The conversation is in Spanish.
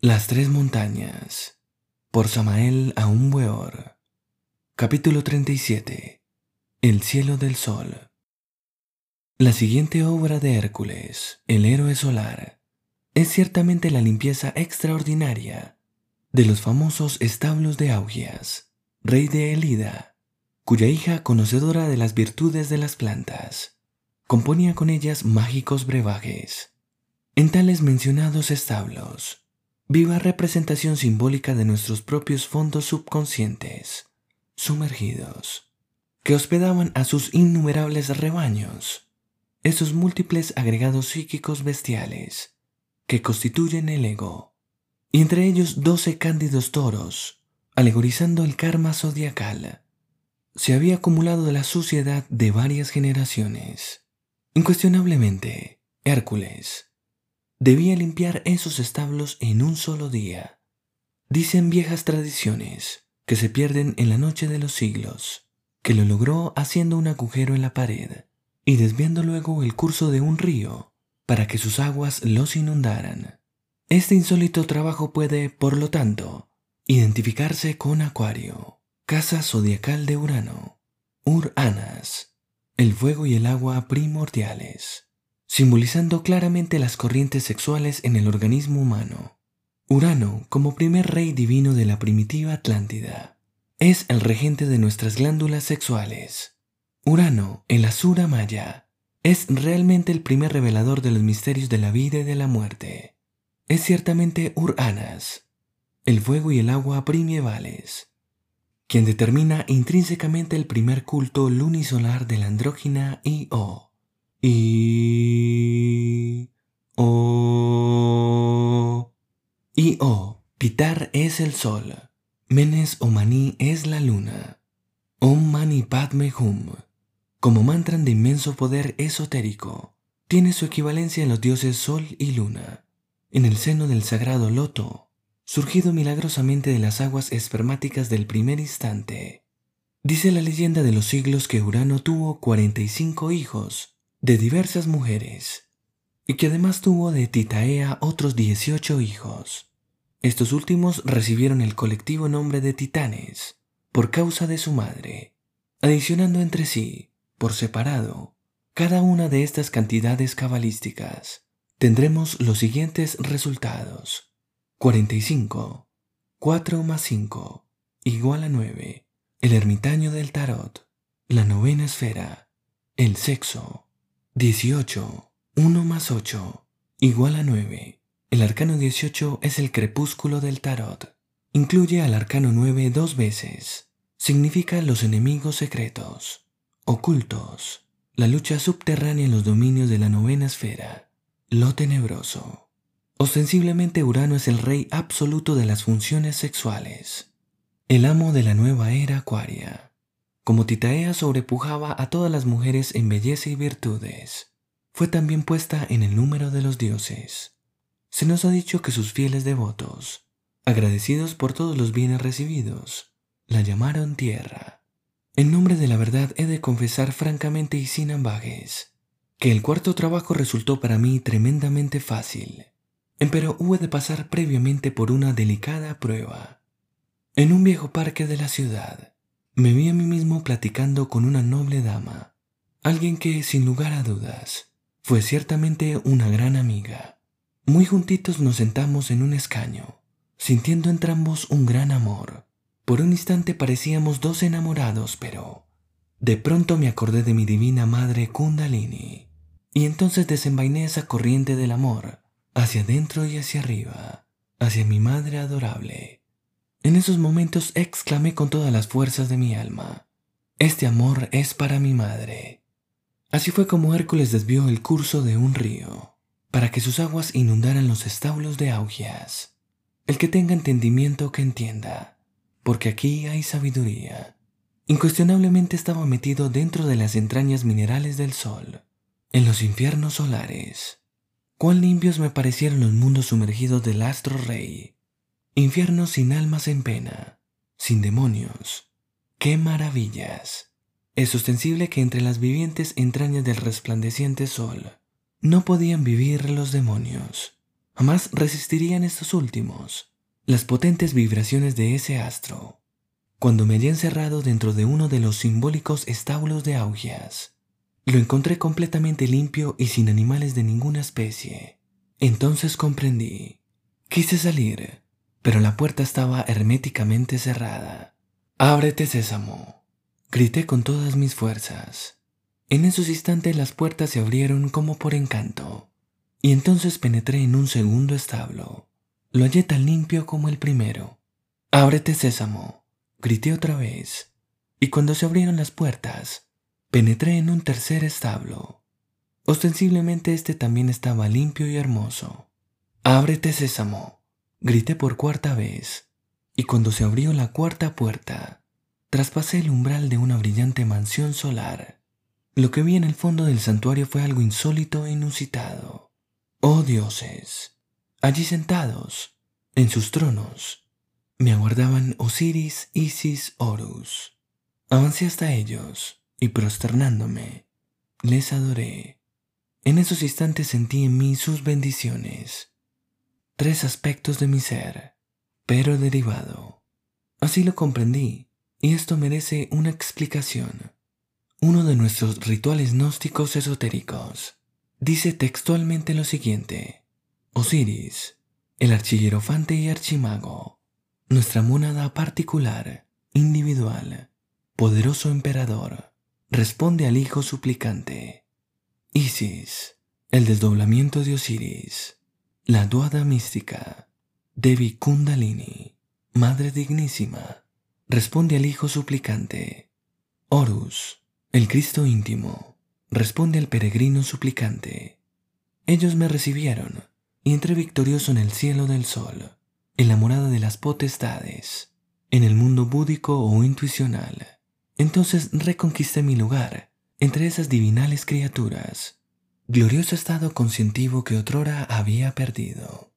Las tres montañas por Samael Capítulo 37 El cielo del sol La siguiente obra de Hércules, el héroe solar, es ciertamente la limpieza extraordinaria de los famosos establos de Augias, rey de Elida, cuya hija conocedora de las virtudes de las plantas, componía con ellas mágicos brebajes. En tales mencionados establos, viva representación simbólica de nuestros propios fondos subconscientes, sumergidos, que hospedaban a sus innumerables rebaños, esos múltiples agregados psíquicos bestiales que constituyen el ego, y entre ellos doce cándidos toros, alegorizando el karma zodiacal, se había acumulado la suciedad de varias generaciones. Incuestionablemente, Hércules, debía limpiar esos establos en un solo día. Dicen viejas tradiciones que se pierden en la noche de los siglos, que lo logró haciendo un agujero en la pared y desviando luego el curso de un río para que sus aguas los inundaran. Este insólito trabajo puede, por lo tanto, identificarse con Acuario, casa zodiacal de Urano, Ur-Anas, el fuego y el agua primordiales simbolizando claramente las corrientes sexuales en el organismo humano. Urano, como primer rey divino de la primitiva Atlántida, es el regente de nuestras glándulas sexuales. Urano, el Asura Maya, es realmente el primer revelador de los misterios de la vida y de la muerte. Es ciertamente Uranas, el fuego y el agua primievales, quien determina intrínsecamente el primer culto lunisolar de la andrógina Io y... O... Y O. Pitar es el sol. Menes o Maní es la luna. Om Mani Padme Hum. Como mantran de inmenso poder esotérico, tiene su equivalencia en los dioses Sol y Luna. En el seno del sagrado Loto, surgido milagrosamente de las aguas espermáticas del primer instante. Dice la leyenda de los siglos que Urano tuvo 45 hijos de diversas mujeres, y que además tuvo de Titaea otros 18 hijos. Estos últimos recibieron el colectivo nombre de titanes por causa de su madre, adicionando entre sí, por separado, cada una de estas cantidades cabalísticas. Tendremos los siguientes resultados. 45. 4 más 5 igual a 9. El ermitaño del tarot. La novena esfera. El sexo. 18. 1 más 8 igual a 9. El arcano 18 es el crepúsculo del tarot. Incluye al arcano 9 dos veces. Significa los enemigos secretos, ocultos, la lucha subterránea en los dominios de la novena esfera, lo tenebroso. Ostensiblemente Urano es el rey absoluto de las funciones sexuales, el amo de la nueva era acuaria. Como Titaea sobrepujaba a todas las mujeres en belleza y virtudes, fue también puesta en el número de los dioses. Se nos ha dicho que sus fieles devotos, agradecidos por todos los bienes recibidos, la llamaron tierra. En nombre de la verdad he de confesar francamente y sin ambajes que el cuarto trabajo resultó para mí tremendamente fácil, empero hubo de pasar previamente por una delicada prueba. En un viejo parque de la ciudad, me vi a mí mismo platicando con una noble dama, alguien que, sin lugar a dudas, fue ciertamente una gran amiga. Muy juntitos nos sentamos en un escaño, sintiendo entrambos un gran amor. Por un instante parecíamos dos enamorados, pero de pronto me acordé de mi divina madre Kundalini, y entonces desenvainé esa corriente del amor hacia adentro y hacia arriba, hacia mi madre adorable. En esos momentos exclamé con todas las fuerzas de mi alma, Este amor es para mi madre. Así fue como Hércules desvió el curso de un río, para que sus aguas inundaran los establos de Augias. El que tenga entendimiento que entienda, porque aquí hay sabiduría. Incuestionablemente estaba metido dentro de las entrañas minerales del sol, en los infiernos solares. Cuán limpios me parecieron los mundos sumergidos del astro rey, Infierno sin almas en pena, sin demonios. ¡Qué maravillas! Es ostensible que entre las vivientes entrañas del resplandeciente sol no podían vivir los demonios. jamás resistirían estos últimos, las potentes vibraciones de ese astro. Cuando me hallé encerrado dentro de uno de los simbólicos estábulos de Augias, lo encontré completamente limpio y sin animales de ninguna especie. Entonces comprendí. Quise salir, pero la puerta estaba herméticamente cerrada. Ábrete, sésamo. Grité con todas mis fuerzas. En esos instantes las puertas se abrieron como por encanto, y entonces penetré en un segundo establo. Lo hallé tan limpio como el primero. Ábrete, sésamo. Grité otra vez, y cuando se abrieron las puertas, penetré en un tercer establo. Ostensiblemente este también estaba limpio y hermoso. Ábrete, sésamo. Grité por cuarta vez, y cuando se abrió la cuarta puerta, traspasé el umbral de una brillante mansión solar. Lo que vi en el fondo del santuario fue algo insólito e inusitado. Oh dioses, allí sentados, en sus tronos, me aguardaban Osiris, Isis, Horus. Avancé hasta ellos y prosternándome, les adoré. En esos instantes sentí en mí sus bendiciones. Tres aspectos de mi ser, pero derivado. Así lo comprendí, y esto merece una explicación. Uno de nuestros rituales gnósticos esotéricos dice textualmente lo siguiente. Osiris, el archillerofante y archimago, nuestra mónada particular, individual, poderoso emperador, responde al hijo suplicante. Isis, el desdoblamiento de Osiris, la duada mística, Devi Kundalini, Madre Dignísima, responde al hijo suplicante. Horus, el Cristo íntimo responde al peregrino suplicante. Ellos me recibieron y entré victorioso en el cielo del sol, en la morada de las potestades, en el mundo búdico o intuicional. Entonces reconquisté mi lugar entre esas divinales criaturas, glorioso estado conscientivo que otrora había perdido.